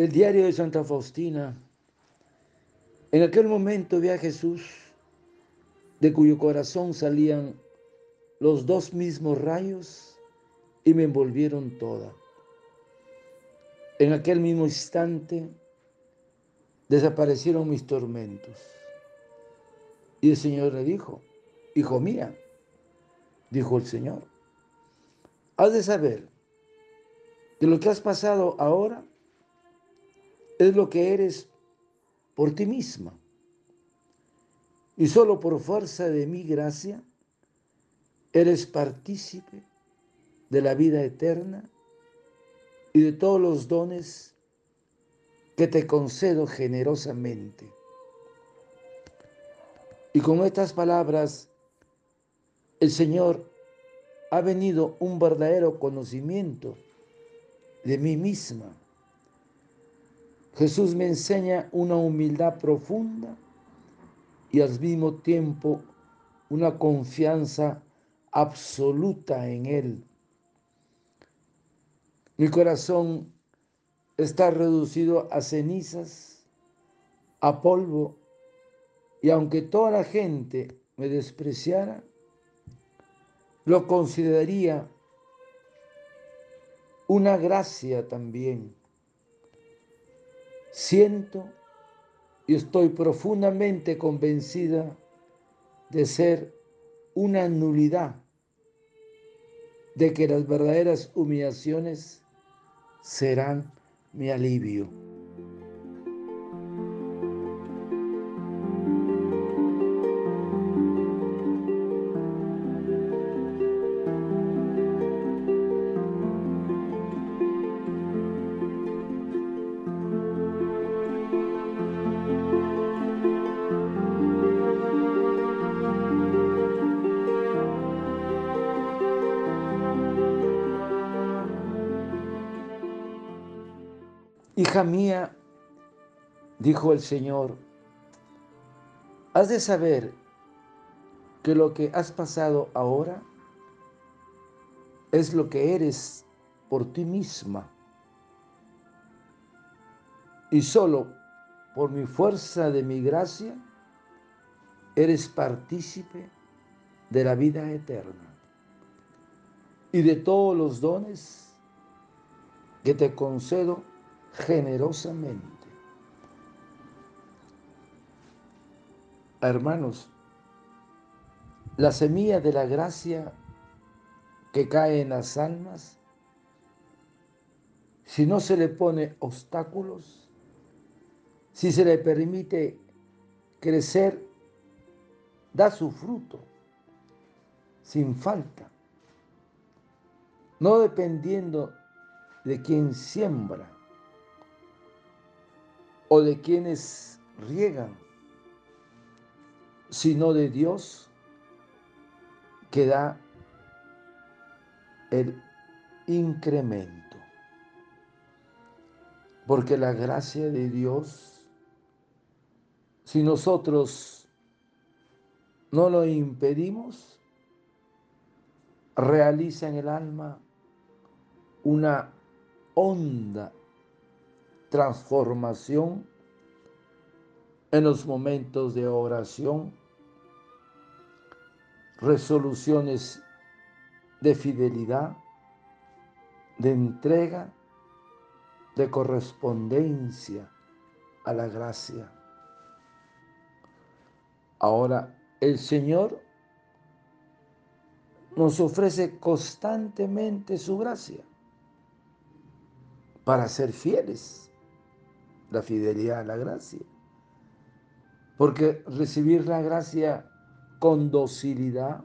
del diario de Santa Faustina, en aquel momento vi a Jesús, de cuyo corazón salían los dos mismos rayos y me envolvieron toda. En aquel mismo instante desaparecieron mis tormentos. Y el Señor le dijo, hijo mía, dijo el Señor, has de saber que lo que has pasado ahora es lo que eres por ti misma. Y solo por fuerza de mi gracia eres partícipe de la vida eterna y de todos los dones que te concedo generosamente. Y con estas palabras, el Señor ha venido un verdadero conocimiento de mí misma. Jesús me enseña una humildad profunda y al mismo tiempo una confianza absoluta en Él. Mi corazón está reducido a cenizas, a polvo, y aunque toda la gente me despreciara, lo consideraría una gracia también. Siento y estoy profundamente convencida de ser una nulidad, de que las verdaderas humillaciones serán mi alivio. Hija mía, dijo el Señor, has de saber que lo que has pasado ahora es lo que eres por ti misma. Y solo por mi fuerza de mi gracia eres partícipe de la vida eterna y de todos los dones que te concedo generosamente. Hermanos, la semilla de la gracia que cae en las almas, si no se le pone obstáculos, si se le permite crecer, da su fruto sin falta, no dependiendo de quien siembra o de quienes riegan, sino de Dios que da el incremento. Porque la gracia de Dios, si nosotros no lo impedimos, realiza en el alma una honda transformación en los momentos de oración, resoluciones de fidelidad, de entrega, de correspondencia a la gracia. Ahora, el Señor nos ofrece constantemente su gracia para ser fieles la fidelidad a la gracia. Porque recibir la gracia con docilidad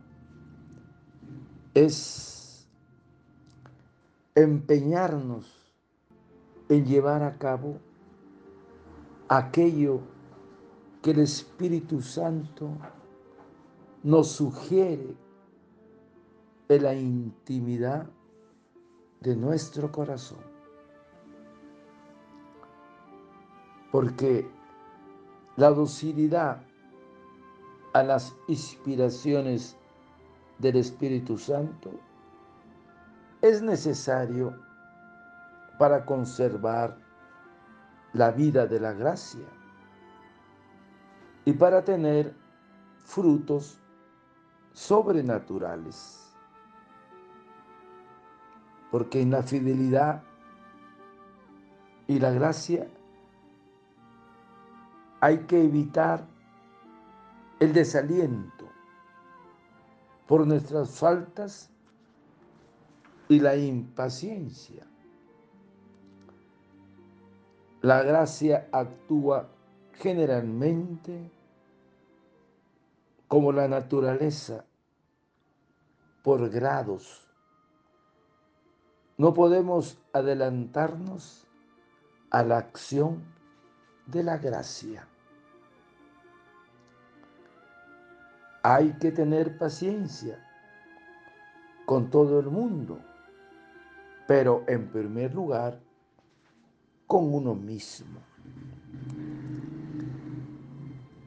es empeñarnos en llevar a cabo aquello que el Espíritu Santo nos sugiere en la intimidad de nuestro corazón. Porque la docilidad a las inspiraciones del Espíritu Santo es necesario para conservar la vida de la gracia y para tener frutos sobrenaturales. Porque en la fidelidad y la gracia hay que evitar el desaliento por nuestras faltas y la impaciencia. La gracia actúa generalmente como la naturaleza por grados. No podemos adelantarnos a la acción de la gracia. Hay que tener paciencia con todo el mundo, pero en primer lugar con uno mismo.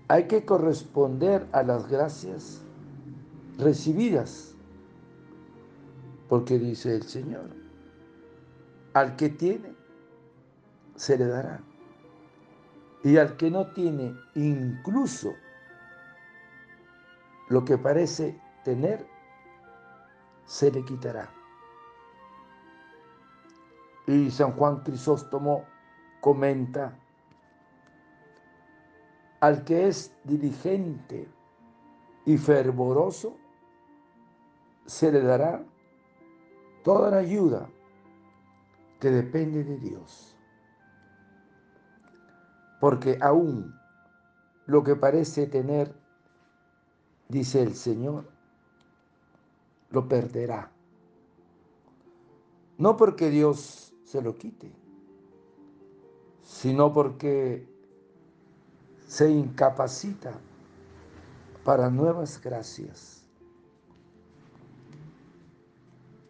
Hay que corresponder a las gracias recibidas, porque dice el Señor, al que tiene, se le dará. Y al que no tiene, incluso lo que parece tener, se le quitará. Y San Juan Crisóstomo comenta, al que es diligente y fervoroso, se le dará toda la ayuda que depende de Dios. Porque aún lo que parece tener dice el Señor, lo perderá. No porque Dios se lo quite, sino porque se incapacita para nuevas gracias.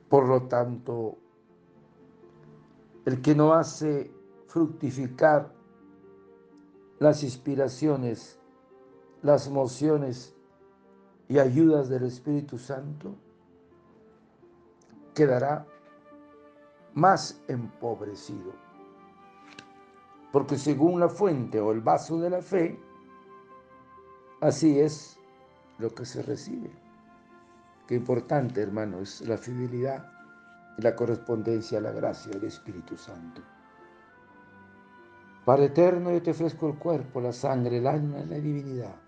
Por lo tanto, el que no hace fructificar las inspiraciones, las mociones y ayudas del Espíritu Santo, quedará más empobrecido. Porque según la fuente o el vaso de la fe, así es lo que se recibe. Qué importante, hermano, es la fidelidad y la correspondencia a la gracia del Espíritu Santo. Padre eterno, yo te ofrezco el cuerpo, la sangre, el alma y la divinidad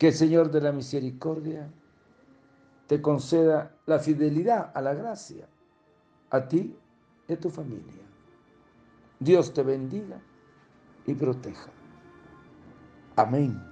que el Señor de la Misericordia te conceda la fidelidad a la gracia, a ti y a tu familia. Dios te bendiga y proteja. Amén.